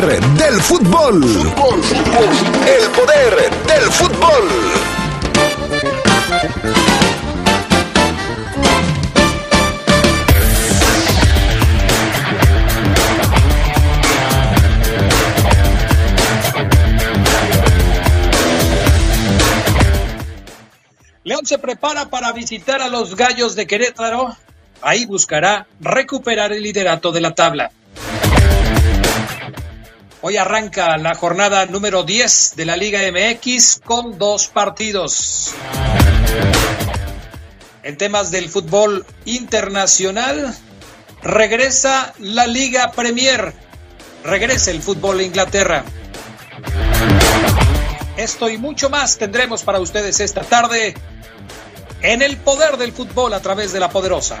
del fútbol. El poder del fútbol. León se prepara para visitar a los Gallos de Querétaro. Ahí buscará recuperar el liderato de la tabla. Hoy arranca la jornada número 10 de la Liga MX con dos partidos. En temas del fútbol internacional, regresa la Liga Premier. Regresa el fútbol de Inglaterra. Esto y mucho más tendremos para ustedes esta tarde en el poder del fútbol a través de la poderosa.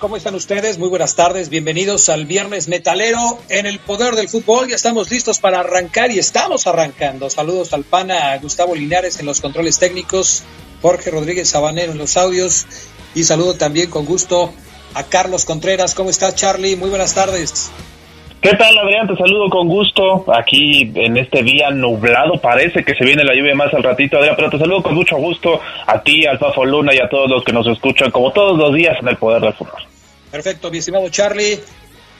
¿Cómo están ustedes? Muy buenas tardes. Bienvenidos al Viernes Metalero en el Poder del Fútbol. Ya estamos listos para arrancar y estamos arrancando. Saludos al pana Gustavo Linares en los controles técnicos, Jorge Rodríguez Sabanero en los audios y saludo también con gusto a Carlos Contreras. ¿Cómo estás, Charlie? Muy buenas tardes. ¿Qué tal, Adrián? Te saludo con gusto. Aquí en este día nublado parece que se viene la lluvia más al ratito, Adrián, pero te saludo con mucho gusto a ti, al Fafo Luna y a todos los que nos escuchan, como todos los días en el Poder del Fútbol. Perfecto, mi estimado Charlie.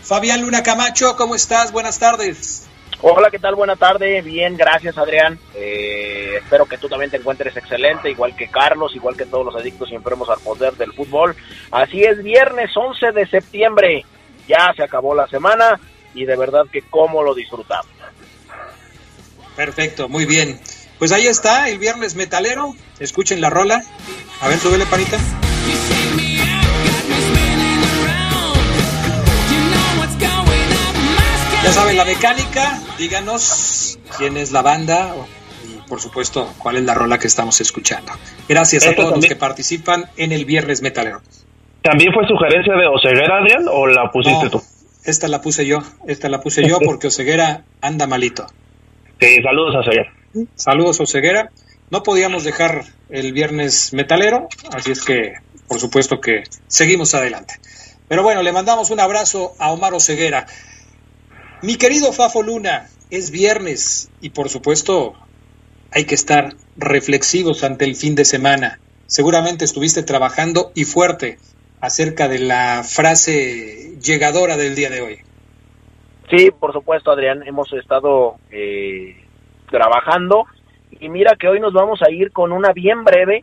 Fabián Luna Camacho, ¿cómo estás? Buenas tardes. Hola, ¿qué tal? Buena tarde. Bien, gracias, Adrián. Eh, espero que tú también te encuentres excelente, igual que Carlos, igual que todos los adictos y enfermos al poder del fútbol. Así es, viernes 11 de septiembre. Ya se acabó la semana y de verdad que cómo lo disfrutamos. Perfecto, muy bien. Pues ahí está, el viernes metalero. Escuchen la rola. A ver, súbele, panita. Ya saben la mecánica, díganos quién es la banda y por supuesto cuál es la rola que estamos escuchando. Gracias a todos los que participan en el Viernes Metalero. ¿También fue sugerencia de Oseguera, Adrián, o la pusiste tú? Esta la puse yo, esta la puse yo porque Oseguera anda malito. Sí, saludos a Oseguera. Saludos Oseguera. No podíamos dejar el Viernes Metalero, así es que por supuesto que seguimos adelante. Pero bueno, le mandamos un abrazo a Omar Oseguera. Mi querido Fafo Luna, es viernes y por supuesto hay que estar reflexivos ante el fin de semana. Seguramente estuviste trabajando y fuerte acerca de la frase llegadora del día de hoy. Sí, por supuesto, Adrián, hemos estado eh, trabajando y mira que hoy nos vamos a ir con una bien breve,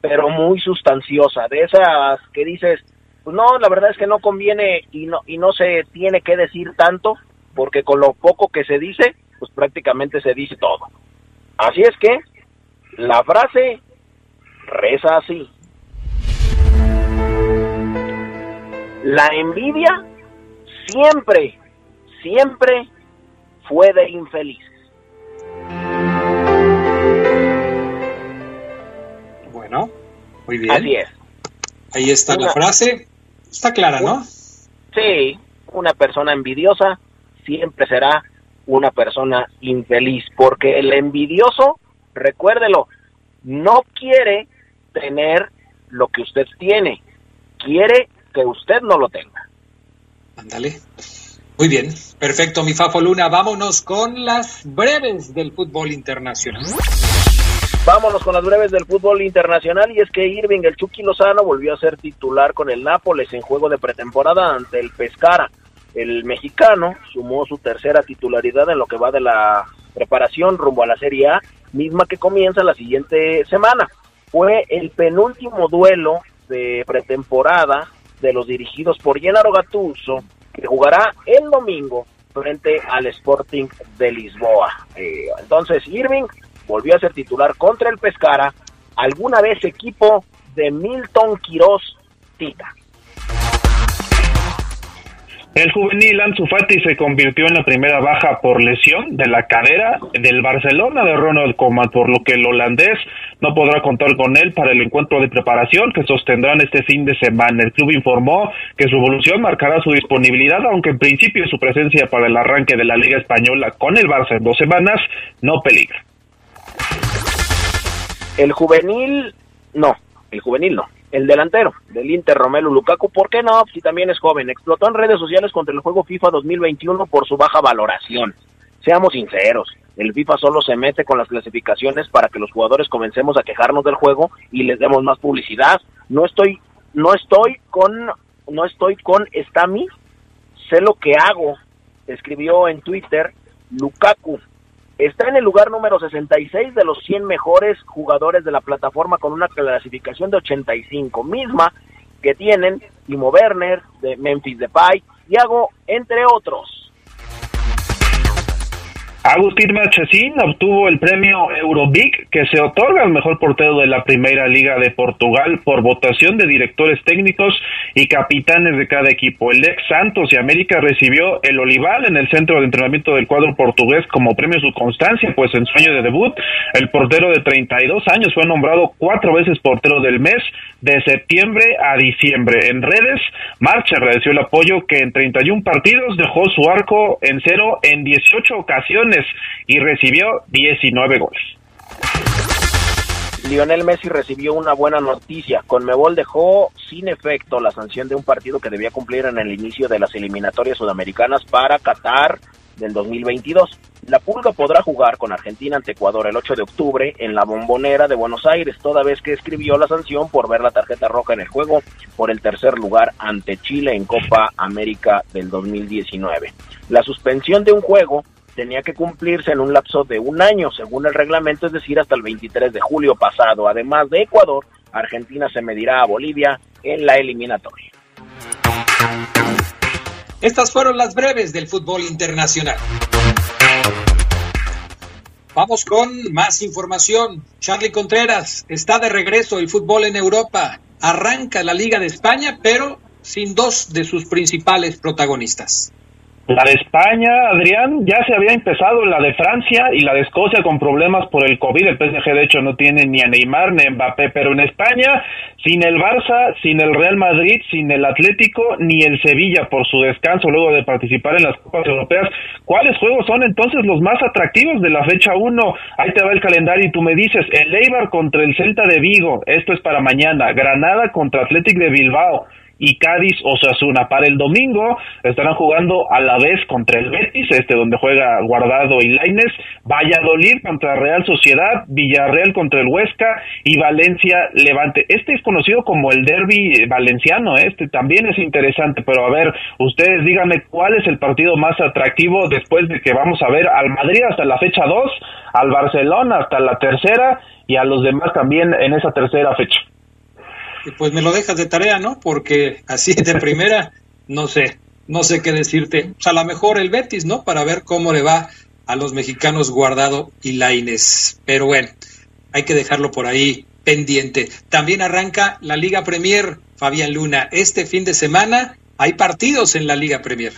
pero muy sustanciosa, de esas que dices, pues no, la verdad es que no conviene y no, y no se tiene que decir tanto, porque con lo poco que se dice, pues prácticamente se dice todo. Así es que la frase reza así. La envidia siempre, siempre fue de infelices. Bueno, muy bien. Así es. Ahí está la frase. Está clara, ¿no? Sí, una persona envidiosa siempre será una persona infeliz, porque el envidioso, recuérdelo, no quiere tener lo que usted tiene, quiere que usted no lo tenga. Ándale. Muy bien, perfecto, mi Fafo Luna. Vámonos con las breves del fútbol internacional. Vámonos con las breves del fútbol internacional y es que Irving el Chucky Lozano volvió a ser titular con el Nápoles en juego de pretemporada ante el Pescara. El mexicano sumó su tercera titularidad en lo que va de la preparación rumbo a la Serie A, misma que comienza la siguiente semana. Fue el penúltimo duelo de pretemporada de los dirigidos por Gennaro Gattuso, que jugará el domingo frente al Sporting de Lisboa. Eh, entonces Irving volvió a ser titular contra el Pescara, alguna vez equipo de Milton Quiroz Tita. El juvenil Ansu Fati se convirtió en la primera baja por lesión de la cadera del Barcelona de Ronald Koeman, por lo que el holandés no podrá contar con él para el encuentro de preparación que sostendrán este fin de semana. El club informó que su evolución marcará su disponibilidad, aunque en principio su presencia para el arranque de la Liga Española con el Barça en dos semanas no peligra. El juvenil, no, el juvenil no el delantero del Inter, Romelu Lukaku, ¿por qué no? Si también es joven, explotó en redes sociales contra el juego FIFA 2021 por su baja valoración. Seamos sinceros, el FIFA solo se mete con las clasificaciones para que los jugadores comencemos a quejarnos del juego y les demos más publicidad. No estoy, no estoy con, no estoy con Stami, sé lo que hago, escribió en Twitter Lukaku, Está en el lugar número 66 de los 100 mejores jugadores de la plataforma con una clasificación de 85, misma que tienen Timo Werner, de Memphis Depay, Thiago, entre otros. Agustín Marchesín obtuvo el premio Eurobic que se otorga al mejor portero de la Primera Liga de Portugal por votación de directores técnicos y capitanes de cada equipo. El ex Santos y América recibió el Olival en el centro de entrenamiento del cuadro portugués como premio su constancia, pues en su año de debut el portero de 32 años fue nombrado cuatro veces portero del mes de septiembre a diciembre. En redes, Marcha agradeció el apoyo que en 31 partidos dejó su arco en cero en 18 ocasiones y recibió 19 goles. Lionel Messi recibió una buena noticia. Conmebol dejó sin efecto la sanción de un partido que debía cumplir en el inicio de las eliminatorias sudamericanas para Qatar del 2022. La Pulga podrá jugar con Argentina ante Ecuador el 8 de octubre en la Bombonera de Buenos Aires, toda vez que escribió la sanción por ver la tarjeta roja en el juego por el tercer lugar ante Chile en Copa América del 2019. La suspensión de un juego tenía que cumplirse en un lapso de un año, según el reglamento, es decir, hasta el 23 de julio pasado. Además de Ecuador, Argentina se medirá a Bolivia en la eliminatoria. Estas fueron las breves del fútbol internacional. Vamos con más información. Charlie Contreras está de regreso el fútbol en Europa. Arranca la Liga de España, pero sin dos de sus principales protagonistas. La de España, Adrián, ya se había empezado la de Francia y la de Escocia con problemas por el COVID. El PSG, de hecho, no tiene ni a Neymar ni a Mbappé, pero en España, sin el Barça, sin el Real Madrid, sin el Atlético, ni el Sevilla por su descanso luego de participar en las Copas Europeas. ¿Cuáles juegos son entonces los más atractivos de la fecha 1? Ahí te va el calendario y tú me dices, el Eibar contra el Celta de Vigo, esto es para mañana. Granada contra Athletic de Bilbao y Cádiz Osasuna. Para el domingo estarán jugando a la vez contra el Betis, este donde juega Guardado y Laines, Valladolid contra Real Sociedad, Villarreal contra el Huesca y Valencia Levante. Este es conocido como el derby valenciano, ¿eh? este también es interesante, pero a ver, ustedes díganme cuál es el partido más atractivo después de que vamos a ver al Madrid hasta la fecha 2, al Barcelona hasta la tercera y a los demás también en esa tercera fecha pues me lo dejas de tarea, ¿no? Porque así de primera, no sé, no sé qué decirte. O sea, a lo mejor el Betis, ¿no? Para ver cómo le va a los mexicanos Guardado y Laines. Pero bueno, hay que dejarlo por ahí pendiente. También arranca la Liga Premier, Fabián Luna. Este fin de semana hay partidos en la Liga Premier.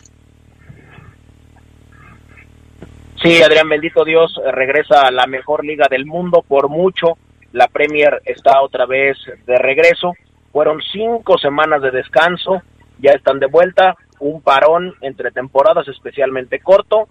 Sí, Adrián, bendito Dios, regresa a la mejor liga del mundo por mucho la Premier está otra vez de regreso. Fueron cinco semanas de descanso, ya están de vuelta, un parón entre temporadas especialmente corto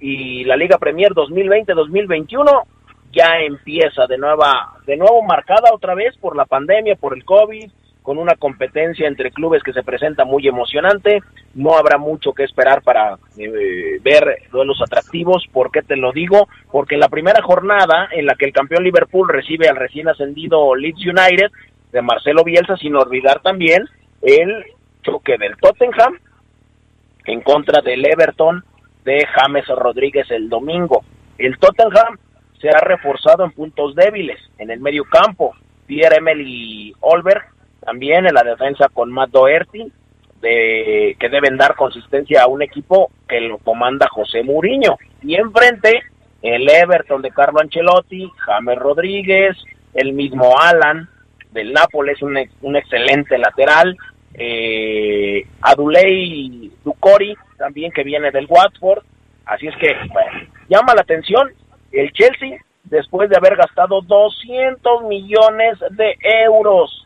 y la Liga Premier 2020-2021 ya empieza de nueva, de nuevo marcada otra vez por la pandemia, por el COVID, con una competencia entre clubes que se presenta muy emocionante. No habrá mucho que esperar para eh, ver duelos atractivos. ¿Por qué te lo digo? Porque en la primera jornada en la que el campeón Liverpool recibe al recién ascendido Leeds United de Marcelo Bielsa, sin olvidar también el choque del Tottenham en contra del Everton de James Rodríguez el domingo. El Tottenham se ha reforzado en puntos débiles en el medio campo. Pierre Emily Olberg también en la defensa con Matt Doherty de, que deben dar consistencia a un equipo que lo comanda José Muriño. Y enfrente, el Everton de Carlo Ancelotti, James Rodríguez, el mismo Alan del Nápoles, un, un excelente lateral, eh, Aduley Ducori, también que viene del Watford. Así es que llama la atención el Chelsea después de haber gastado 200 millones de euros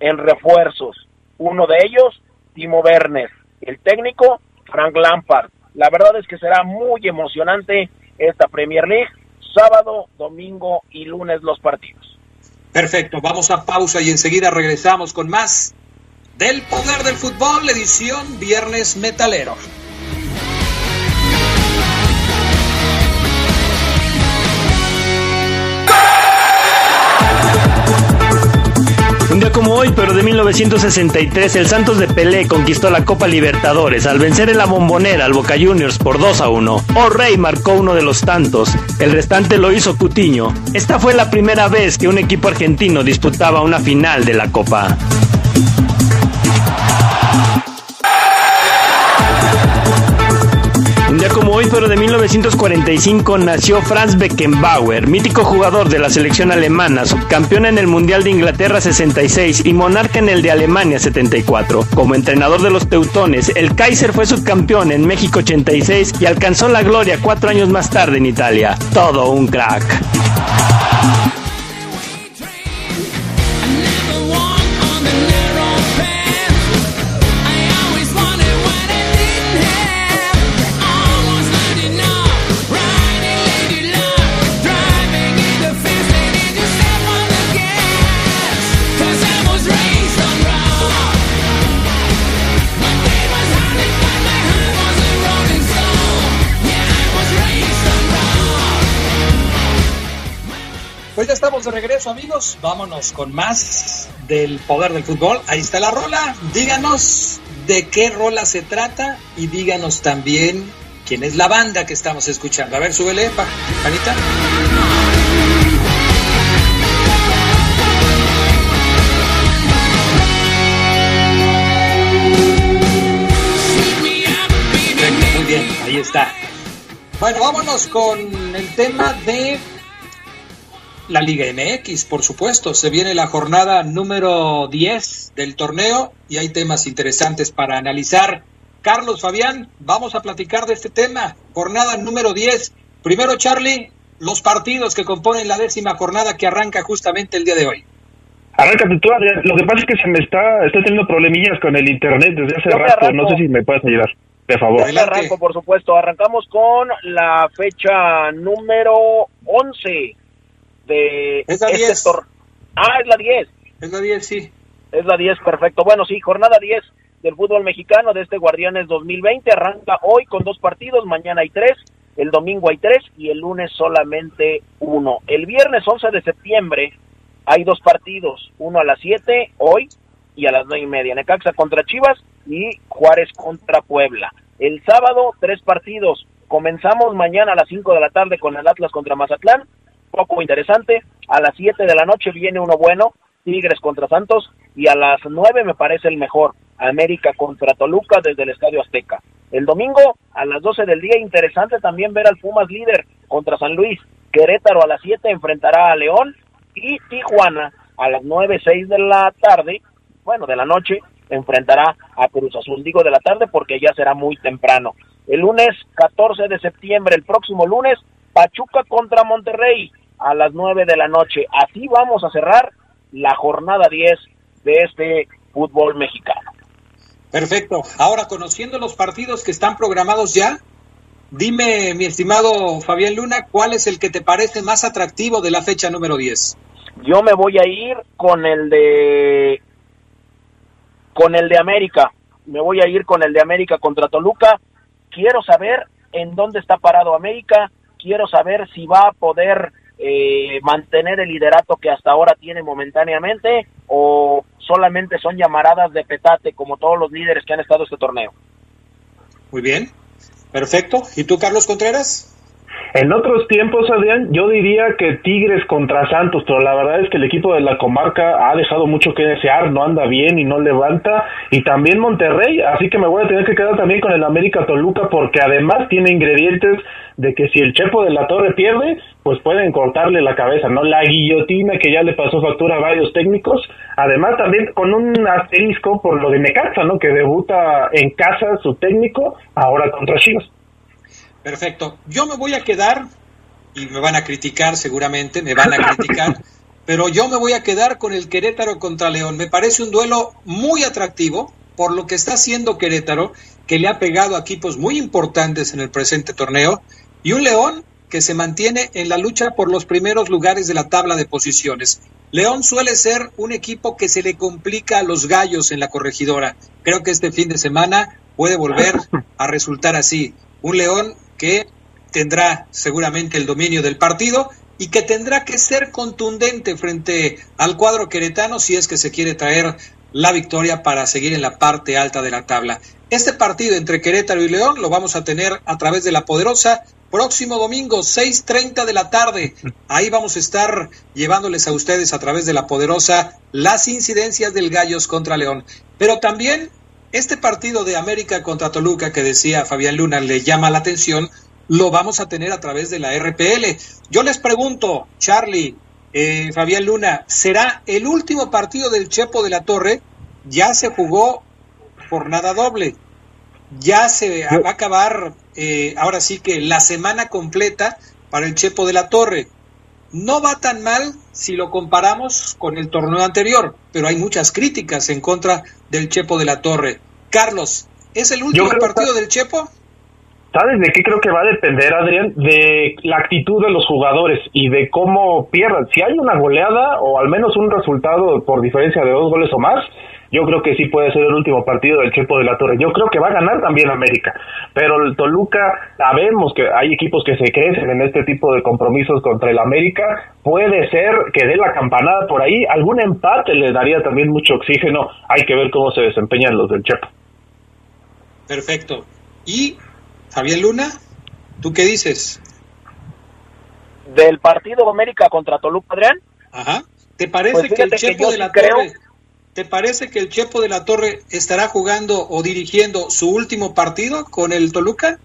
en refuerzos. Uno de ellos, Timo Werner. El técnico, Frank Lampard. La verdad es que será muy emocionante esta Premier League. Sábado, domingo y lunes los partidos. Perfecto, vamos a pausa y enseguida regresamos con más del Poder del Fútbol, edición Viernes Metalero. Como hoy, pero de 1963, el Santos de Pelé conquistó la Copa Libertadores al vencer en la bombonera al Boca Juniors por 2 a 1. O'Reilly marcó uno de los tantos, el restante lo hizo Cutiño. Esta fue la primera vez que un equipo argentino disputaba una final de la Copa. Pero de 1945, nació Franz Beckenbauer, mítico jugador de la selección alemana, subcampeón en el Mundial de Inglaterra 66 y monarca en el de Alemania 74. Como entrenador de los teutones, el Kaiser fue subcampeón en México 86 y alcanzó la gloria cuatro años más tarde en Italia. Todo un crack. Amigos. Vámonos con más del poder del fútbol. Ahí está la rola. Díganos de qué rola se trata y díganos también quién es la banda que estamos escuchando. A ver, súbele, pa, panita. Muy bien, ahí está. Bueno, vámonos con el tema de la Liga MX, por supuesto. Se viene la jornada número 10 del torneo y hay temas interesantes para analizar. Carlos Fabián, vamos a platicar de este tema. Jornada número 10. Primero, Charlie, los partidos que componen la décima jornada que arranca justamente el día de hoy. Arranca tú, Lo que pasa es que se me está, estoy teniendo problemillas con el internet desde hace rato. No sé si me puedes ayudar. De favor. arranco, por supuesto. Arrancamos con la fecha número 11 es la 10. Este ah, es la 10. Es la 10, sí. Es la 10, perfecto. Bueno, sí, jornada 10 del fútbol mexicano de este Guardianes 2020 arranca hoy con dos partidos, mañana hay tres, el domingo hay tres y el lunes solamente uno. El viernes 11 de septiembre hay dos partidos, uno a las 7 hoy y a las nueve y media, Necaxa contra Chivas y Juárez contra Puebla. El sábado tres partidos, comenzamos mañana a las 5 de la tarde con el Atlas contra Mazatlán poco interesante. A las 7 de la noche viene uno bueno, Tigres contra Santos, y a las 9 me parece el mejor, América contra Toluca desde el Estadio Azteca. El domingo a las 12 del día, interesante también ver al Pumas líder contra San Luis. Querétaro a las 7 enfrentará a León y Tijuana a las 9, 6 de la tarde, bueno, de la noche, enfrentará a Cruz Azul. Digo de la tarde porque ya será muy temprano. El lunes 14 de septiembre, el próximo lunes, Pachuca contra Monterrey a las 9 de la noche. Así vamos a cerrar la jornada 10 de este fútbol mexicano. Perfecto. Ahora, conociendo los partidos que están programados ya, dime, mi estimado Fabián Luna, ¿cuál es el que te parece más atractivo de la fecha número 10? Yo me voy a ir con el de con el de América. Me voy a ir con el de América contra Toluca. Quiero saber en dónde está parado América. Quiero saber si va a poder eh, mantener el liderato que hasta ahora tiene momentáneamente o solamente son llamaradas de petate como todos los líderes que han estado este torneo. Muy bien, perfecto. ¿Y tú, Carlos Contreras? En otros tiempos, Adrián, yo diría que Tigres contra Santos, pero la verdad es que el equipo de la comarca ha dejado mucho que desear, no anda bien y no levanta, y también Monterrey, así que me voy a tener que quedar también con el América Toluca, porque además tiene ingredientes de que si el Chepo de la Torre pierde, pues pueden cortarle la cabeza, ¿no? La guillotina que ya le pasó factura a varios técnicos, además también con un asterisco por lo de Necaxa, ¿no? Que debuta en casa su técnico, ahora contra Chivas. Perfecto. Yo me voy a quedar, y me van a criticar seguramente, me van a criticar, pero yo me voy a quedar con el Querétaro contra León. Me parece un duelo muy atractivo por lo que está haciendo Querétaro, que le ha pegado a equipos muy importantes en el presente torneo, y un León que se mantiene en la lucha por los primeros lugares de la tabla de posiciones. León suele ser un equipo que se le complica a los gallos en la corregidora. Creo que este fin de semana puede volver a resultar así. Un León que tendrá seguramente el dominio del partido y que tendrá que ser contundente frente al cuadro queretano si es que se quiere traer la victoria para seguir en la parte alta de la tabla. Este partido entre Querétaro y León lo vamos a tener a través de la poderosa próximo domingo, 6.30 de la tarde. Ahí vamos a estar llevándoles a ustedes a través de la poderosa las incidencias del Gallos contra León. Pero también este partido de América contra Toluca que decía Fabián Luna le llama la atención, lo vamos a tener a través de la RPL. Yo les pregunto, Charlie, eh, Fabián Luna, ¿será el último partido del Chepo de la Torre? Ya se jugó jornada doble ya se va a acabar eh, ahora sí que la semana completa para el Chepo de la Torre. No va tan mal si lo comparamos con el torneo anterior, pero hay muchas críticas en contra del Chepo de la Torre. Carlos, ¿es el último partido del Chepo? ¿Sabes de qué creo que va a depender, Adrián? De la actitud de los jugadores y de cómo pierdan. Si hay una goleada o al menos un resultado por diferencia de dos goles o más, yo creo que sí puede ser el último partido del Chepo de la Torre. Yo creo que va a ganar también América, pero el Toluca, sabemos que hay equipos que se crecen en este tipo de compromisos contra el América, puede ser que dé la campanada por ahí, algún empate le daría también mucho oxígeno, hay que ver cómo se desempeñan los del Chepo. Perfecto. Y Javier Luna, ¿tú qué dices? Del partido América contra Toluca, Adrián. Ajá. ¿Te parece pues que el Chepo de la Torre ¿Te parece que el Chepo de la Torre estará jugando o dirigiendo su último partido con el Toluca?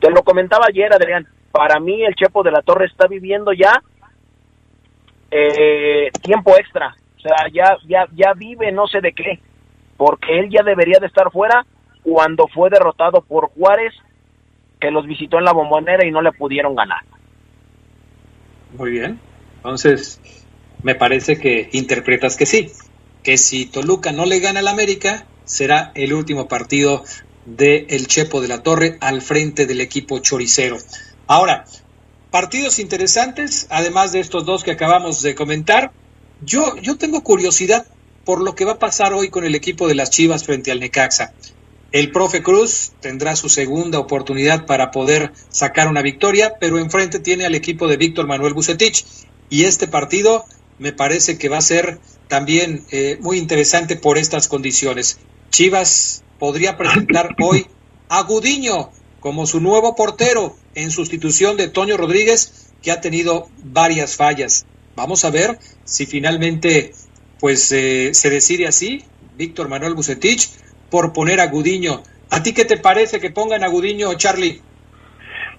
Te lo comentaba ayer, Adrián. Para mí el Chepo de la Torre está viviendo ya eh, tiempo extra. O sea, ya, ya, ya vive no sé de qué. Porque él ya debería de estar fuera cuando fue derrotado por Juárez, que los visitó en la bombonera y no le pudieron ganar. Muy bien. Entonces, me parece que interpretas que sí que si Toluca no le gana al América, será el último partido de el Chepo de la Torre al frente del equipo choricero. Ahora, partidos interesantes, además de estos dos que acabamos de comentar. Yo, yo tengo curiosidad por lo que va a pasar hoy con el equipo de las Chivas frente al Necaxa. El profe Cruz tendrá su segunda oportunidad para poder sacar una victoria, pero enfrente tiene al equipo de Víctor Manuel Bucetich. Y este partido me parece que va a ser también eh, muy interesante por estas condiciones. Chivas podría presentar hoy a Gudiño como su nuevo portero en sustitución de Toño Rodríguez, que ha tenido varias fallas. Vamos a ver si finalmente pues eh, se decide así, Víctor Manuel Bucetich, por poner a Gudiño. ¿A ti qué te parece que pongan a Gudiño, Charlie?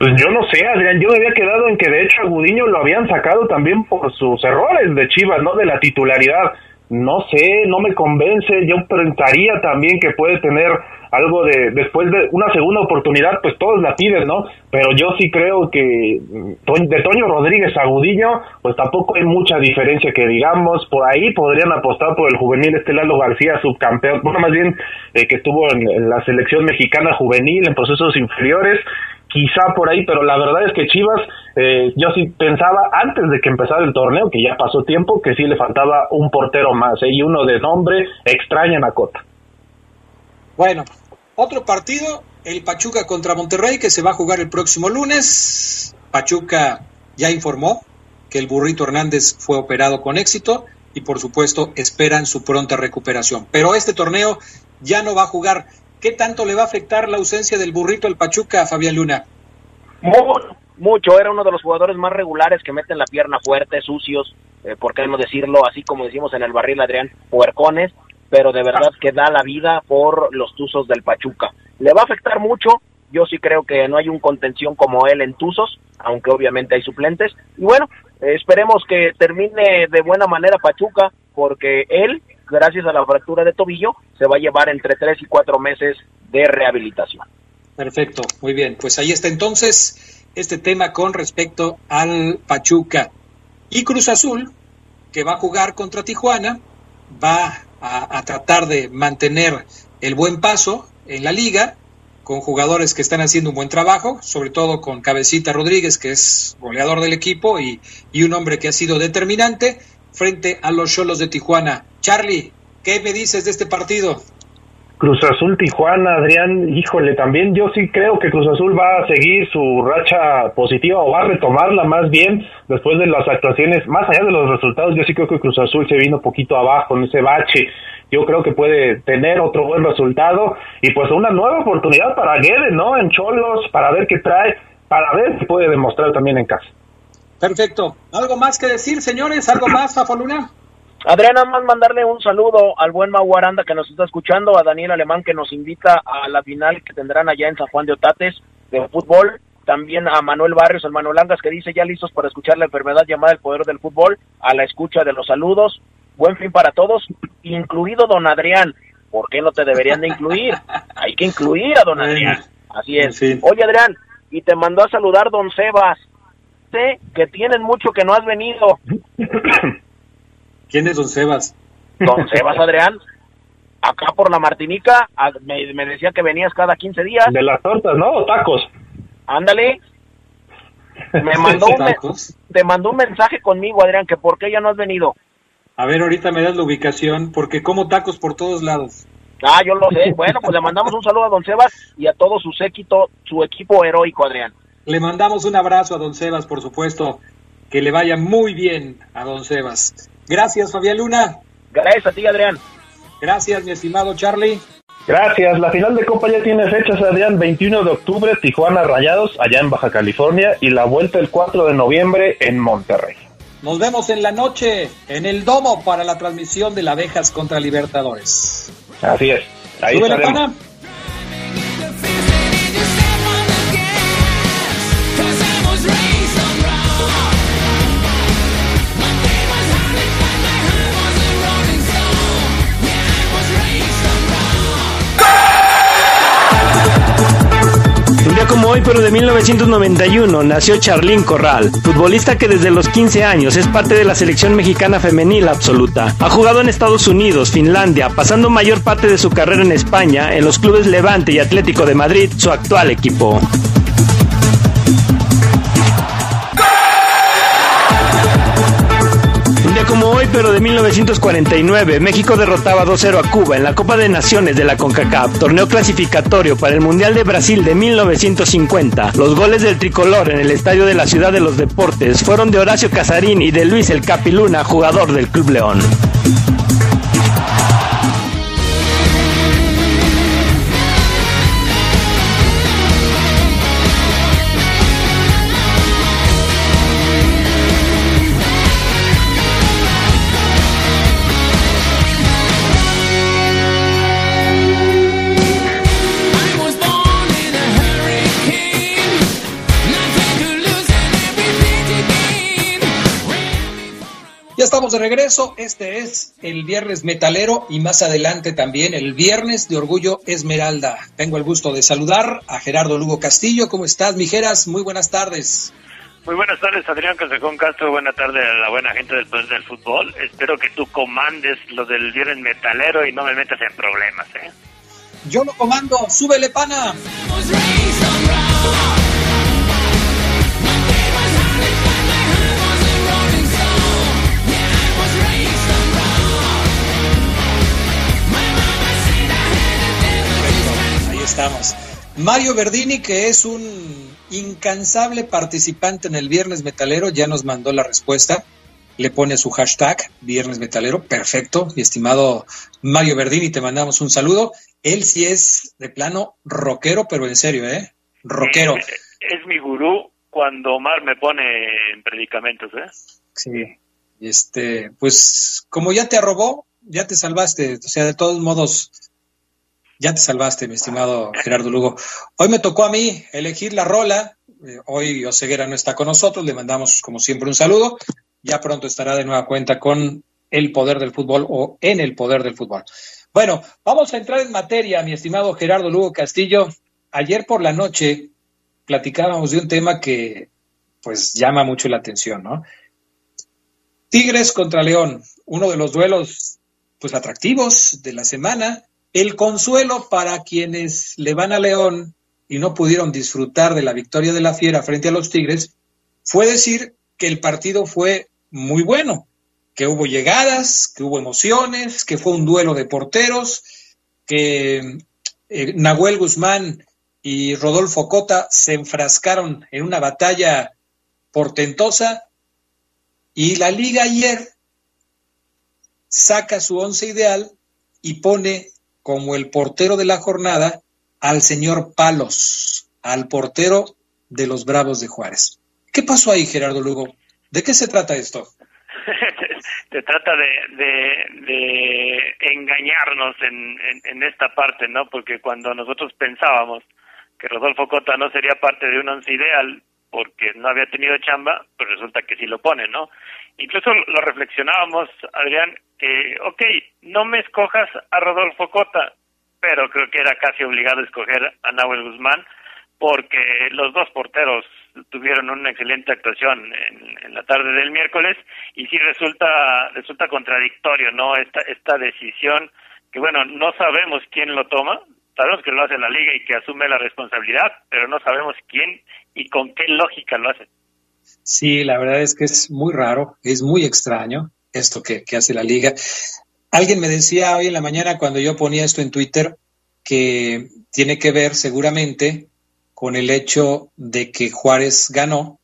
Pues yo no sé, Adrián, yo me había quedado en que de hecho a Gudiño lo habían sacado también por sus errores de Chivas, ¿no? De la titularidad. No sé, no me convence, yo pensaría también que puede tener algo de, después de una segunda oportunidad, pues todos la piden, ¿no? Pero yo sí creo que de Toño Rodríguez a Gudiño, pues tampoco hay mucha diferencia que digamos, por ahí podrían apostar por el juvenil Estelalo García, subcampeón, bueno, más bien eh, que estuvo en la selección mexicana juvenil en procesos inferiores, quizá por ahí, pero la verdad es que Chivas, eh, yo sí pensaba antes de que empezara el torneo, que ya pasó tiempo, que sí le faltaba un portero más, ¿eh? y uno de nombre extraña Macota. Bueno, otro partido, el Pachuca contra Monterrey, que se va a jugar el próximo lunes. Pachuca ya informó que el burrito Hernández fue operado con éxito y por supuesto esperan su pronta recuperación. Pero este torneo ya no va a jugar ¿Qué tanto le va a afectar la ausencia del burrito al Pachuca, Fabián Luna? mucho, era uno de los jugadores más regulares que meten la pierna fuerte, sucios, eh, por qué no decirlo, así como decimos en el barril Adrián, puercones, pero de verdad que da la vida por los Tuzos del Pachuca. Le va a afectar mucho, yo sí creo que no hay un contención como él en Tuzos, aunque obviamente hay suplentes, y bueno, esperemos que termine de buena manera Pachuca, porque él, gracias a la fractura de tobillo, se va a llevar entre tres y cuatro meses de rehabilitación. Perfecto, muy bien. Pues ahí está entonces este tema con respecto al Pachuca. Y Cruz Azul, que va a jugar contra Tijuana, va a, tratar de mantener el buen paso en la liga, con jugadores que están haciendo un buen trabajo, sobre todo con Cabecita Rodríguez, que es goleador del equipo y, y un hombre que ha sido determinante frente a los Cholos de Tijuana. Charlie, ¿qué me dices de este partido? Cruz Azul Tijuana, Adrián, híjole, también yo sí creo que Cruz Azul va a seguir su racha positiva o va a retomarla más bien después de las actuaciones, más allá de los resultados, yo sí creo que Cruz Azul se vino un poquito abajo en ese bache, yo creo que puede tener otro buen resultado y pues una nueva oportunidad para Guede, ¿no? En Cholos, para ver qué trae, para ver si puede demostrar también en casa. Perfecto. ¿Algo más que decir, señores? ¿Algo más, Fafa Luna? Adriana, más mandarle un saludo al buen Mau Aranda que nos está escuchando, a Daniel Alemán que nos invita a la final que tendrán allá en San Juan de Otates de fútbol, también a Manuel Barrios, al Manuel Langas que dice ya listos para escuchar la enfermedad llamada el poder del fútbol, a la escucha de los saludos, buen fin para todos, incluido don Adrián, ¿por qué no te deberían de incluir? Hay que incluir a don Adrián, así es. Oye Adrián, y te mandó a saludar don Sebas, sé que tienes mucho que no has venido. ¿Quién es don Sebas? Don Sebas Adrián, acá por la Martinica, me, me, decía que venías cada 15 días. De las tortas, ¿no? ¿O tacos? Ándale. Me mandó un, te mandó un mensaje conmigo, Adrián, que por qué ya no has venido. A ver, ahorita me das la ubicación, porque como tacos por todos lados. Ah, yo lo sé. Bueno, pues le mandamos un saludo a don Sebas y a todo su séquito, su equipo heroico, Adrián. Le mandamos un abrazo a don Sebas, por supuesto. Que le vaya muy bien a don Sebas. Gracias, Fabián Luna. Gracias a ti, Adrián. Gracias, mi estimado Charlie. Gracias. La final de Copa ya tiene fechas, Adrián. 21 de octubre, Tijuana Rayados, allá en Baja California, y la vuelta el 4 de noviembre en Monterrey. Nos vemos en la noche en el Domo para la transmisión de la Abejas contra Libertadores. Así es. Ahí Súbele, hoy, pero de 1991, nació Charlín Corral, futbolista que desde los 15 años es parte de la selección mexicana femenil absoluta. Ha jugado en Estados Unidos, Finlandia, pasando mayor parte de su carrera en España, en los clubes Levante y Atlético de Madrid, su actual equipo. Pero de 1949, México derrotaba 2-0 a Cuba en la Copa de Naciones de la CONCACAF, torneo clasificatorio para el Mundial de Brasil de 1950. Los goles del tricolor en el estadio de la Ciudad de los Deportes fueron de Horacio Casarín y de Luis El Capiluna, jugador del Club León. De regreso. Este es el Viernes Metalero y más adelante también el Viernes de Orgullo Esmeralda. Tengo el gusto de saludar a Gerardo Lugo Castillo. ¿Cómo estás, Mijeras? Muy buenas tardes. Muy buenas tardes, Adrián Casejón Castro. Buenas tardes a la buena gente del Poder del Fútbol. Espero que tú comandes lo del Viernes Metalero y no me metas en problemas, ¿eh? Yo lo comando. ¡Súbele, pana! Estamos. Mario Verdini, que es un incansable participante en el Viernes Metalero, ya nos mandó la respuesta. Le pone su hashtag Viernes Metalero. Perfecto, mi estimado Mario Verdini, te mandamos un saludo. Él sí es de plano rockero, pero en serio, ¿eh? Rockero. Es, es mi gurú cuando Omar me pone en predicamentos, ¿eh? Sí, este, pues como ya te arrobó, ya te salvaste, o sea, de todos modos, ya te salvaste, mi estimado Gerardo Lugo. Hoy me tocó a mí elegir la rola, eh, hoy Oseguera no está con nosotros, le mandamos como siempre un saludo, ya pronto estará de nueva cuenta con el poder del fútbol o en el poder del fútbol. Bueno, vamos a entrar en materia, mi estimado Gerardo Lugo Castillo. Ayer por la noche platicábamos de un tema que pues llama mucho la atención, ¿no? Tigres contra León, uno de los duelos pues atractivos de la semana. El consuelo para quienes le van a León y no pudieron disfrutar de la victoria de la Fiera frente a los Tigres fue decir que el partido fue muy bueno, que hubo llegadas, que hubo emociones, que fue un duelo de porteros, que eh, Nahuel Guzmán y Rodolfo Cota se enfrascaron en una batalla portentosa y la liga ayer saca su once ideal y pone como el portero de la jornada al señor Palos, al portero de los Bravos de Juárez. ¿Qué pasó ahí, Gerardo Lugo? ¿De qué se trata esto? se trata de, engañarnos en, en, esta parte, ¿no? Porque cuando nosotros pensábamos que Rodolfo Cota no sería parte de un once ideal porque no había tenido chamba, pues resulta que sí lo pone, ¿no? Incluso lo reflexionábamos, Adrián, que, ok, no me escojas a Rodolfo Cota, pero creo que era casi obligado a escoger a Nahuel Guzmán, porque los dos porteros tuvieron una excelente actuación en, la tarde del miércoles y sí resulta resulta contradictorio no esta esta decisión que bueno no sabemos quién lo toma sabemos que lo hace la liga y que asume la responsabilidad pero no sabemos quién y con qué lógica lo hace sí la verdad es que es muy raro es muy extraño esto que, que hace la liga alguien me decía hoy en la mañana cuando yo ponía esto en Twitter que tiene que ver seguramente con el hecho de que Juárez ganó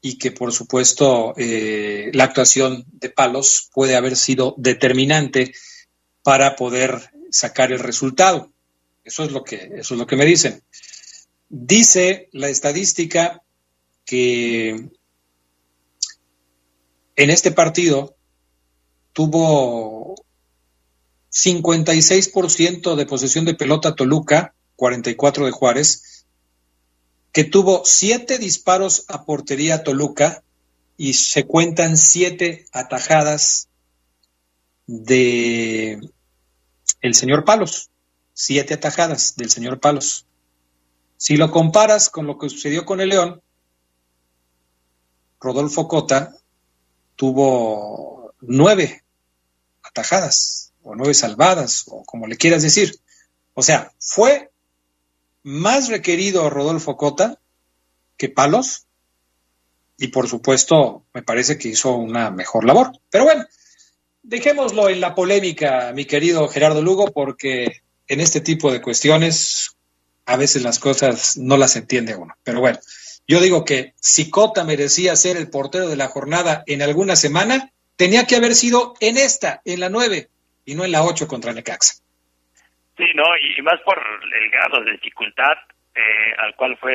y que por supuesto eh, la actuación de Palos puede haber sido determinante para poder sacar el resultado. Eso es lo que, eso es lo que me dicen. Dice la estadística que en este partido tuvo 56% de posesión de pelota Toluca, 44 de Juárez, que tuvo siete disparos a portería Toluca y se cuentan siete atajadas de el señor Palos, siete atajadas del señor Palos. Si lo comparas con lo que sucedió con el León, Rodolfo Cota tuvo nueve atajadas o nueve salvadas o como le quieras decir. O sea, fue más requerido Rodolfo Cota que Palos y por supuesto me parece que hizo una mejor labor. Pero bueno, dejémoslo en la polémica, mi querido Gerardo Lugo, porque en este tipo de cuestiones a veces las cosas no las entiende uno. Pero bueno, yo digo que si Cota merecía ser el portero de la jornada en alguna semana, tenía que haber sido en esta, en la nueve, y no en la ocho contra Necaxa. Sí, no, y, más por el grado de dificultad eh, al cual fue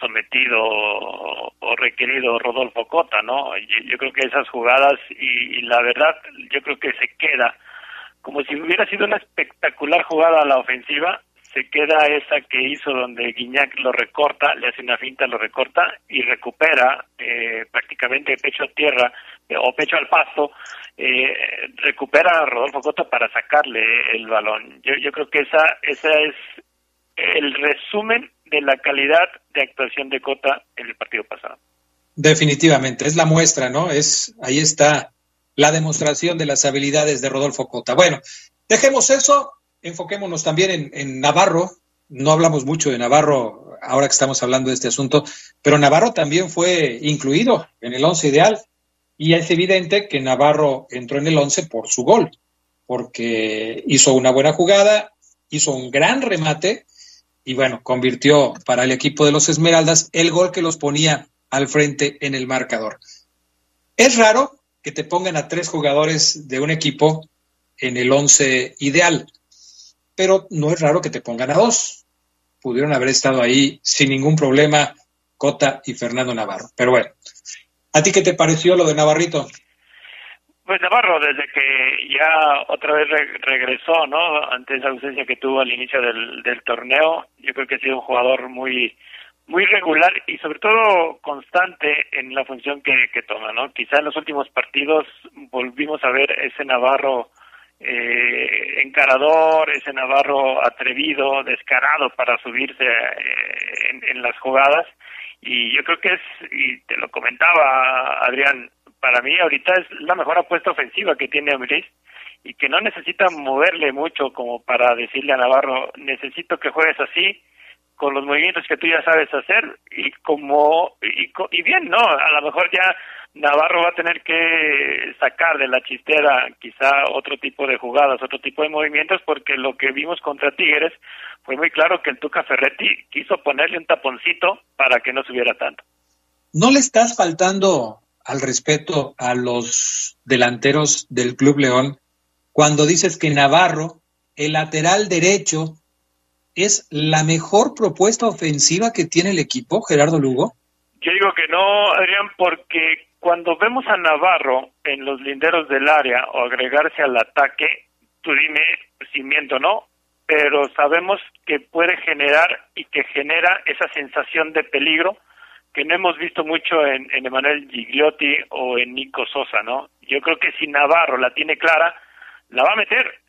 sometido o, requerido Rodolfo Cota, ¿no? Yo, creo que esas jugadas y, la verdad, yo creo que se queda como si hubiera sido una espectacular jugada a la ofensiva, se queda esa que hizo donde Guiñac lo recorta, le hace una finta, lo recorta y recupera eh, prácticamente pecho a tierra eh, o pecho al pasto eh, recupera a Rodolfo Cota para sacarle el balón. Yo, yo creo que esa, esa es el resumen de la calidad de actuación de Cota en el partido pasado. Definitivamente, es la muestra, ¿no? Es ahí está la demostración de las habilidades de Rodolfo Cota. Bueno, dejemos eso, enfoquémonos también en, Navarro. No hablamos mucho de Navarro ahora que estamos hablando de este asunto, pero Navarro también fue incluido en el once ideal y es evidente que Navarro entró en el 11 por su gol, porque hizo una buena jugada, hizo un gran remate y bueno, convirtió para el equipo de los Esmeraldas el gol que los ponía al frente en el marcador. Es raro que te pongan a tres jugadores de un equipo en el 11 ideal, pero no es raro que te pongan a dos. Pudieron haber estado ahí sin ningún problema Cota y Fernando Navarro. Pero bueno, ¿a ti qué te pareció lo de Navarrito? Pues Navarro, desde que ya otra vez regresó, ¿no? Ante esa ausencia que tuvo al inicio del torneo, yo creo que ha sido un jugador muy muy regular y sobre todo constante en la función que, que toma, ¿no? Quizá en los últimos partidos volvimos a ver ese Navarro eh, encarador, ese Navarro atrevido, descarado para subirse eh, en, las jugadas. Y yo creo que es, y te lo comentaba Adrián, para mí ahorita es la mejor apuesta ofensiva que tiene Ambriz y que no necesita moverle mucho como para decirle a Navarro, necesito que juegues así, con los movimientos que tú ya sabes hacer y como y, bien no a lo mejor ya Navarro va a tener que sacar de la chistera quizá otro tipo de jugadas, otro tipo de movimientos, porque lo que vimos contra Tigres fue muy claro que el Tuca Ferretti quiso ponerle un taponcito para que no subiera tanto. ¿No le estás faltando al respeto a los delanteros del Club León cuando dices que Navarro, el lateral derecho, es la mejor propuesta ofensiva que tiene el equipo, Gerardo Lugo? Yo digo que no, Adrián, porque cuando vemos a Navarro en los linderos del área o agregarse al ataque, tú dime si miento no, pero sabemos que puede generar y que genera esa sensación de peligro que no hemos visto mucho en, en Emanuel Gigliotti o en Nico Sosa, ¿no? Yo creo que si Navarro la tiene clara, la va a meter,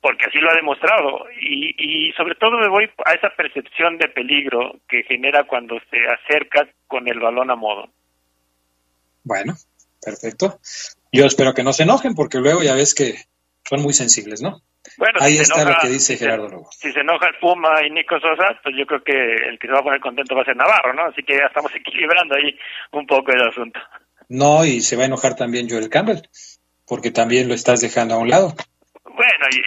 porque así lo ha demostrado. Y, y sobre todo me voy a esa percepción de peligro que genera cuando se acerca con el balón a modo. Bueno, perfecto. Yo espero que no se enojen porque luego ya ves que son muy sensibles, ¿no? Bueno, Ahí si está enoja, lo que dice Gerardo Lugo. Si se enoja el Puma y Nico Sosa, pues yo creo que el que se va a poner contento va a ser Navarro, ¿no? Así que ya estamos equilibrando ahí un poco el asunto. No, y se va a enojar también Joel Campbell, porque también lo estás dejando a un lado.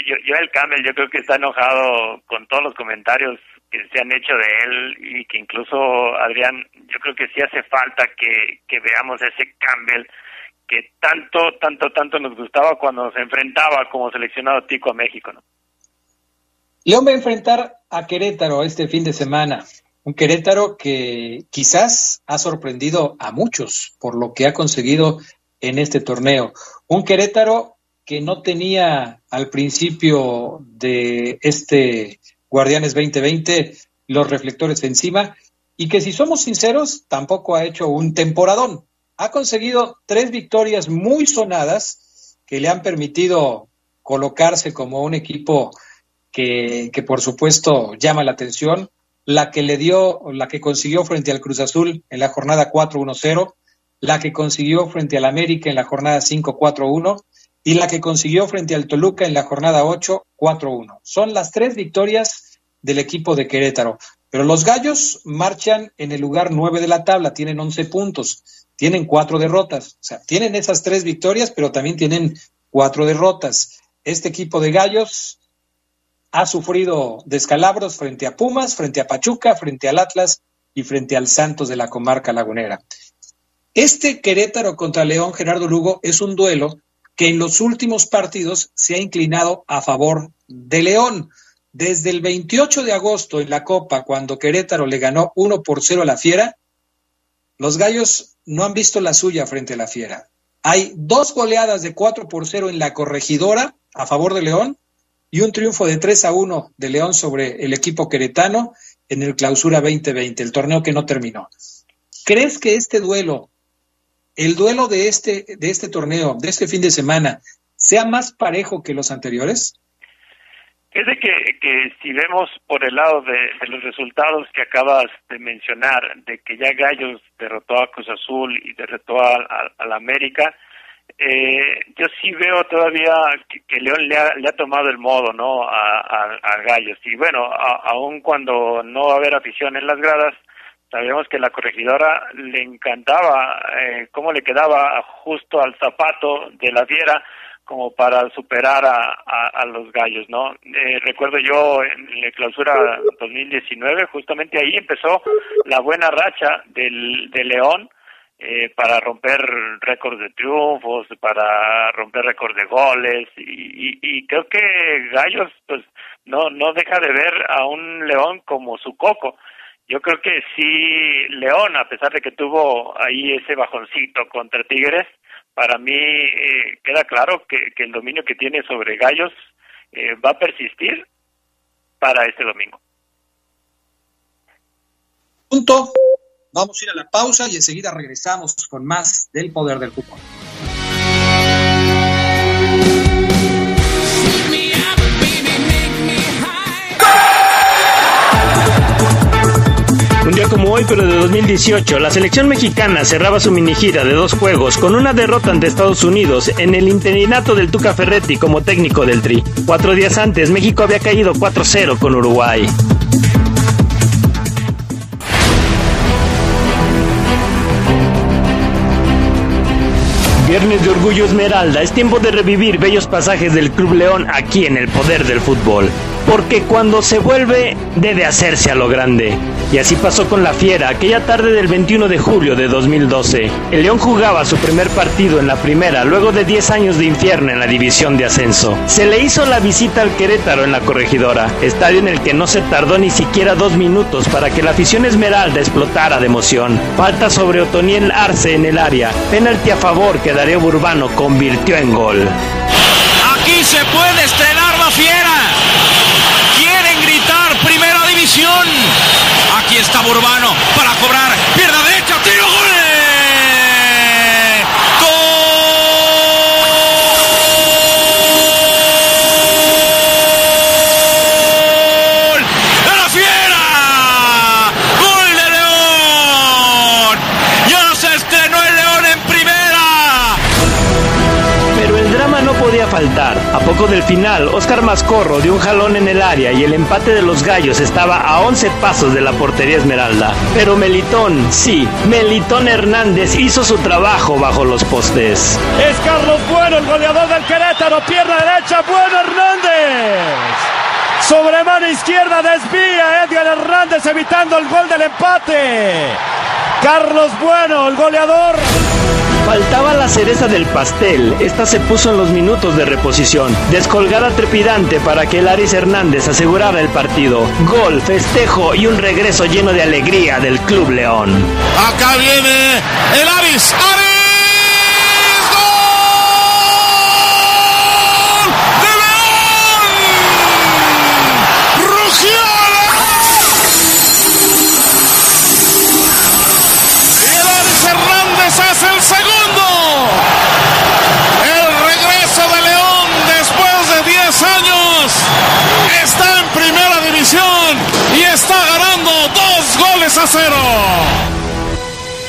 Yo, el Campbell yo creo que está enojado con todos los comentarios que se han hecho de él y que incluso Adrián, yo creo que sí hace falta que, que veamos ese Campbell que tanto, tanto, tanto nos gustaba cuando se enfrentaba como seleccionado tico a México, ¿no? León va a enfrentar a Querétaro este fin de semana. Un Querétaro que quizás ha sorprendido a muchos por lo que ha conseguido en este torneo. Un Querétaro que no tenía al principio de este Guardianes 2020 los reflectores encima y que si somos sinceros tampoco ha hecho un temporadón. Ha conseguido tres victorias muy sonadas que le han permitido colocarse como un equipo que, por supuesto llama la atención. La que le dio, la que consiguió frente al Cruz Azul en la jornada 4-1-0, la que consiguió frente al América en la jornada 5-4-1 y la que consiguió frente al Toluca en la jornada 8, 4-1. Son las tres victorias del equipo de Querétaro. Pero los Gallos marchan en el lugar 9 de la tabla, tienen 11 puntos, tienen cuatro derrotas. O sea, tienen esas tres victorias, pero también tienen cuatro derrotas. Este equipo de Gallos ha sufrido descalabros frente a Pumas, frente a Pachuca, frente al Atlas y frente al Santos de la comarca lagunera. Este Querétaro contra León Gerardo Lugo es un duelo que en los últimos partidos se ha inclinado a favor de León. Desde el 28 de agosto en la Copa, cuando Querétaro le ganó 1 por 0 a la Fiera, los Gallos no han visto la suya frente a la Fiera. Hay dos goleadas de 4 por 0 en la corregidora a favor de León y un triunfo de 3 a 1 de León sobre el equipo queretano en el Clausura 2020, el torneo que no terminó. ¿Crees que este duelo el duelo de este, de este torneo, de este fin de semana, sea más parejo que los anteriores? Es de que, que si vemos por el lado de, de, los resultados que acabas de mencionar, de que ya Gallos derrotó a Cruz Azul y derrotó a, a, a la América, eh, yo sí veo todavía que, que León le ha, le ha, tomado el modo no a, a Gallos. Y bueno, aun cuando no va a haber afición en las gradas, sabíamos que la corregidora le encantaba eh, cómo le quedaba justo al zapato de la fiera como para superar a, a, los gallos, ¿no? Eh, recuerdo yo en la clausura 2019, justamente ahí empezó la buena racha del de León eh, para romper récords de triunfos, para romper récords de goles y, y, y creo que Gallos pues no no deja de ver a un León como su coco yo creo que sí, León, a pesar de que tuvo ahí ese bajoncito contra Tigres, para mí eh, queda claro que, el dominio que tiene sobre Gallos eh, va a persistir para este domingo. Punto. Vamos a ir a la pausa y enseguida regresamos con más del poder del fútbol. Como hoy, pero de 2018, la selección mexicana cerraba su mini gira de dos juegos con una derrota ante Estados Unidos en el interinato del Tuca Ferretti como técnico del Tri. Cuatro días antes, México había caído 4-0 con Uruguay. Viernes de Orgullo Esmeralda, es tiempo de revivir bellos pasajes del Club León aquí en el poder del fútbol porque cuando se vuelve debe hacerse a lo grande. Y así pasó con la Fiera aquella tarde del 21 de julio de 2012. El León jugaba su primer partido en la primera luego de 10 años de infierno en la división de ascenso. Se le hizo la visita al Querétaro en la corregidora, estadio en el que no se tardó ni siquiera dos minutos para que la afición esmeralda explotara de emoción. Falta sobre Otoniel Arce en el área, penalti a favor que Darío Burbano convirtió en gol. Aquí se puede estrenar la Fiera Aquí está Burbano para cobrar. Oscar Mascorro dio un jalón en el área y el empate de los gallos estaba a 11 pasos de la portería Esmeralda. Pero Melitón, sí, Melitón Hernández hizo su trabajo bajo los postes. Es Carlos Bueno, el goleador del Querétaro, pierna derecha, Bueno Hernández. Sobre mano izquierda desvía Edgar Hernández evitando el gol del empate. Carlos Bueno, el goleador. Faltaba la cereza del pastel. Esta se puso en los minutos de reposición. Descolgada trepidante para que el Aris Hernández asegurara el partido. Gol, festejo y un regreso lleno de alegría del Club León. Acá viene el Aris. ¡Aris!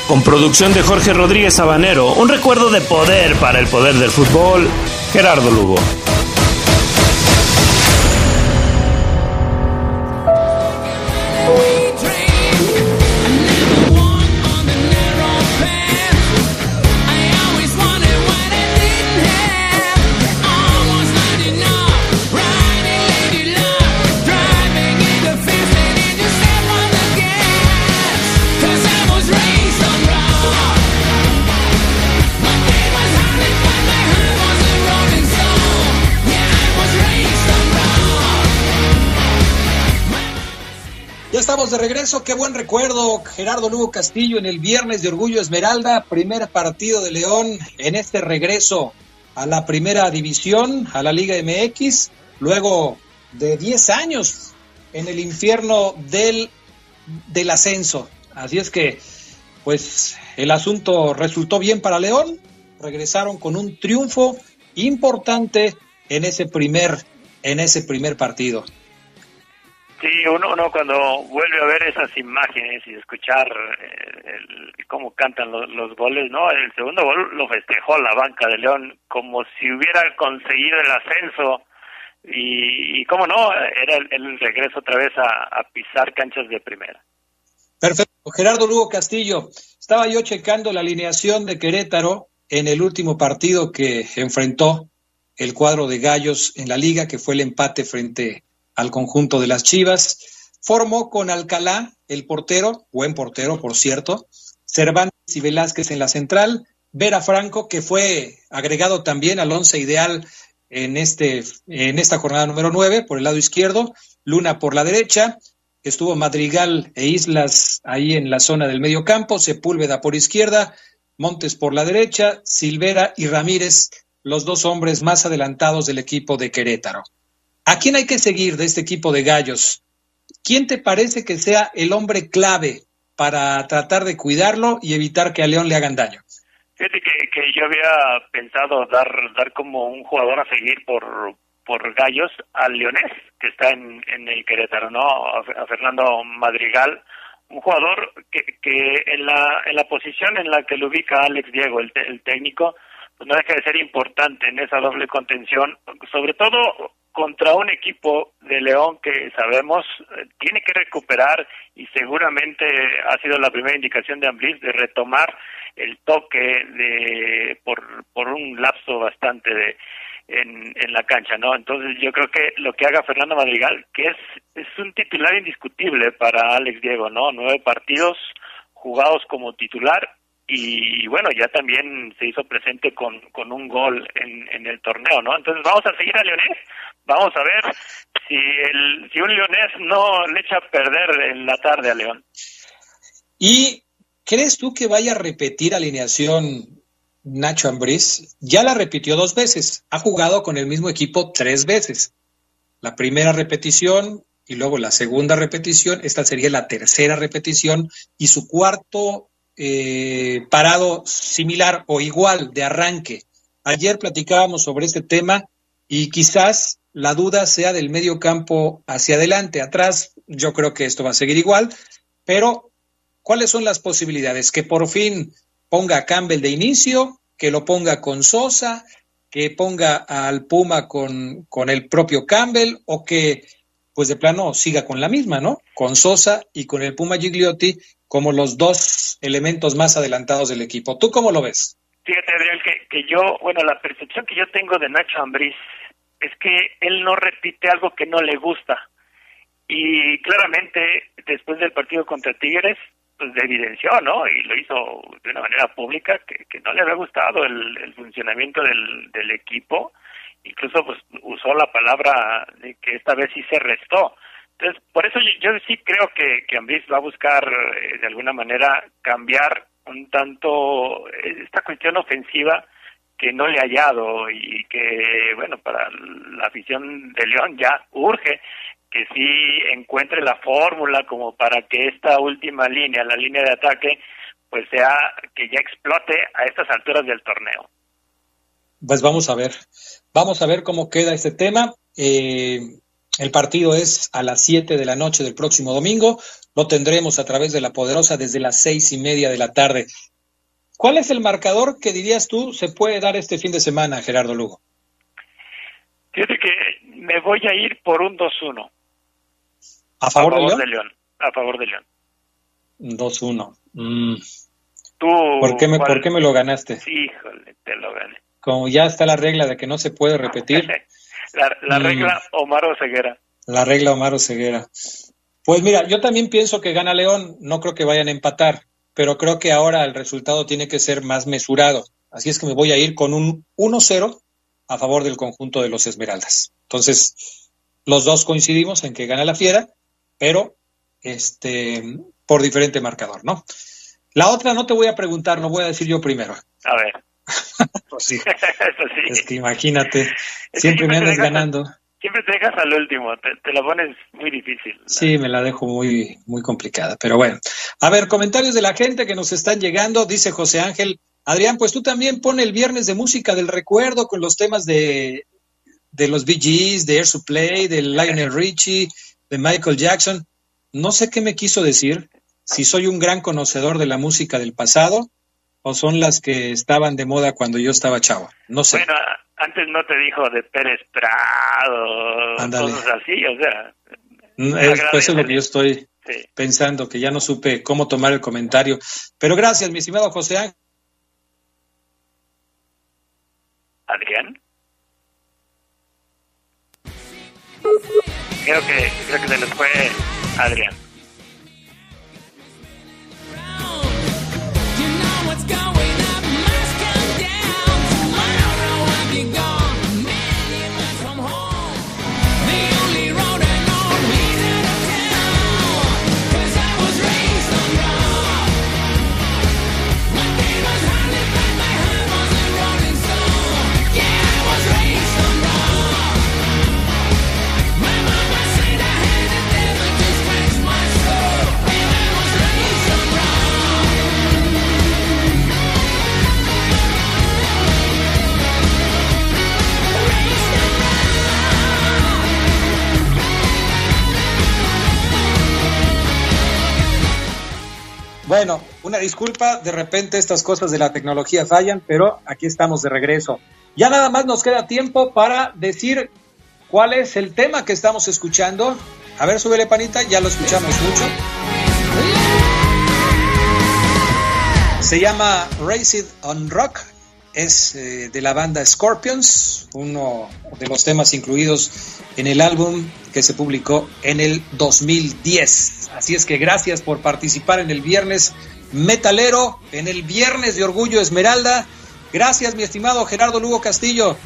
Con producción de Jorge Rodríguez Sabanero, un recuerdo de poder para el poder del fútbol, Gerardo Lugo. De regreso, qué buen recuerdo, Gerardo Lugo Castillo en el viernes de Orgullo Esmeralda, primer partido de León en este regreso a la primera división, a la Liga MX, luego de 10 años en el infierno del, del ascenso. Así es que, pues, el asunto resultó bien para León, regresaron con un triunfo importante en ese primer, en ese primer partido. Sí, uno, uno cuando vuelve a ver esas imágenes y escuchar eh, cómo cantan los, goles, ¿no? El segundo gol lo festejó la banca de León como si hubiera conseguido el ascenso y, y cómo no, era el, regreso otra vez a, pisar canchas de primera. Perfecto. Gerardo Lugo Castillo, estaba yo checando la alineación de Querétaro en el último partido que enfrentó el cuadro de Gallos en la liga, que fue el empate frente al conjunto de las Chivas. Formó con Alcalá, el portero, buen portero, por cierto, Cervantes y Velázquez en la central, Vera Franco, que fue agregado también al once ideal en, este, en esta jornada número nueve, por el lado izquierdo, Luna por la derecha, estuvo Madrigal e Islas ahí en la zona del medio campo, Sepúlveda por izquierda, Montes por la derecha, Silvera y Ramírez, los dos hombres más adelantados del equipo de Querétaro. ¿A quién hay que seguir de este equipo de gallos? ¿Quién te parece que sea el hombre clave para tratar de cuidarlo y evitar que a León le hagan daño? Fíjate que, que yo había pensado dar, dar como un jugador a seguir por, por Gallos al Leonés, que está en, en el Querétaro, ¿no? A, Fernando Madrigal, un jugador que, que en la en la posición en la que lo ubica Alex Diego, el, el técnico, pues no deja de ser importante en esa doble contención, sobre todo contra un equipo de León que sabemos eh, tiene que recuperar y seguramente ha sido la primera indicación de Ambris de retomar el toque de por, por un lapso bastante de en, en la cancha, ¿no? Entonces yo creo que lo que haga Fernando Madrigal, que es, es un titular indiscutible para Alex Diego, ¿no? Nueve partidos jugados como titular y bueno, ya también se hizo presente con, con un gol en, en el torneo, ¿no? Entonces vamos a seguir a Leonés, vamos a ver si, el, si un Leonés no le echa a perder en la tarde a León. ¿Y crees tú que vaya a repetir alineación Nacho Ambriz? Ya la repitió dos veces, ha jugado con el mismo equipo tres veces. La primera repetición y luego la segunda repetición, esta sería la tercera repetición y su cuarto eh, parado similar o igual de arranque. Ayer platicábamos sobre este tema y quizás la duda sea del medio campo hacia adelante. Atrás yo creo que esto va a seguir igual, pero ¿cuáles son las posibilidades? Que por fin ponga a Campbell de inicio, que lo ponga con Sosa, que ponga al Puma con, con el propio Campbell o que pues de plano siga con la misma, ¿no? Con Sosa y con el Puma Gigliotti como los dos elementos más adelantados del equipo. ¿Tú cómo lo ves? Fíjate, Adrián, que, que yo, bueno, la percepción que yo tengo de Nacho Ambriz es que él no repite algo que no le gusta. Y claramente, después del partido contra Tigres, pues evidenció, ¿no? Y lo hizo de una manera pública que, no le había gustado el, el funcionamiento del, del equipo. Incluso, pues, usó la palabra de que esta vez sí se restó. Entonces, por eso yo, yo sí creo que, que Ambris va a buscar eh, de alguna manera cambiar un tanto eh, esta cuestión ofensiva que no le ha hallado y que, bueno, para la afición de León ya urge que sí encuentre la fórmula como para que esta última línea, la línea de ataque, pues sea que ya explote a estas alturas del torneo. Pues vamos a ver, vamos a ver cómo queda este tema. Eh, el partido es a las 7 de la noche del próximo domingo. Lo tendremos a través de la Poderosa desde las seis y media de la tarde. ¿Cuál es el marcador que dirías tú se puede dar este fin de semana, Gerardo Lugo? Fíjate que me voy a ir por un 2-1. ¿A favor, a favor de, León? de León? A favor de León. 2-1. Mm. ¿Tú, ¿Por, qué me? ¿Por qué me lo ganaste? Híjole, te lo gané. Como ya está la regla de que no se puede repetir. la, la Mm. regla Omar Ceguera. La regla Omar Ceguera. Pues mira, yo también pienso que gana León, no creo que vayan a empatar, pero creo que ahora el resultado tiene que ser más mesurado. Así es que me voy a ir con un 1-0 a favor del conjunto de los Esmeraldas. Entonces, los dos coincidimos en que gana la Fiera, pero este por diferente marcador, ¿no? La otra no te voy a preguntar, no voy a decir yo primero. A ver. Pues sí, Eso sí. es que imagínate, siempre me siempre te andas ganando. Siempre te dejas al último, te, te la pones muy difícil. Sí, me la dejo muy, muy complicada, pero bueno. A ver, comentarios de la gente que nos están llegando, dice José Ángel. Adrián, pues tú también pone el viernes de música del recuerdo con los temas de, de los Bee Gees, de Air Supply, de Lionel Richie, de Michael Jackson. No sé qué me quiso decir, si soy un gran conocedor de la música del pasado o son las que estaban de moda cuando yo estaba chavo. No sé. Bueno, antes no te dijo de Pérez Prado, cosas así, o sea. Mm, es, pues eso es lo que yo estoy Sí. pensando, que ya no supe cómo tomar el comentario. Pero gracias, mi estimado José Ángel. Adrián. Creo que, creo que se nos fue Adrián. Bueno, una disculpa, de repente estas cosas de la tecnología fallan, pero aquí estamos de regreso. Ya nada más nos queda tiempo para decir cuál es el tema que estamos escuchando. A ver, súbele panita, ya lo escuchamos mucho. Se llama Race on Rock, es eh, de la banda Scorpions, uno de los temas incluidos en el álbum que se publicó en el 2010. Así es que gracias por participar en el viernes metalero, en el viernes de Orgullo Esmeralda. Gracias, mi estimado Gerardo Lugo Castillo.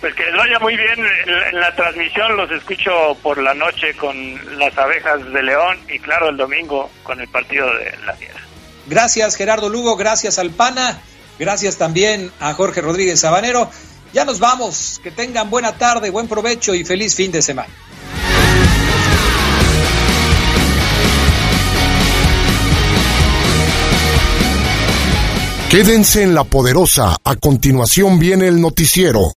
Pues que les vaya muy bien en la transmisión, los escucho por la noche con las abejas de León y claro el domingo con el partido de la Fiera. Gracias Gerardo Lugo, gracias al PANA, gracias también a Jorge Rodríguez Sabanero. Ya nos vamos, que tengan buena tarde, buen provecho y feliz fin de semana. Quédense en la poderosa, a continuación viene el noticiero.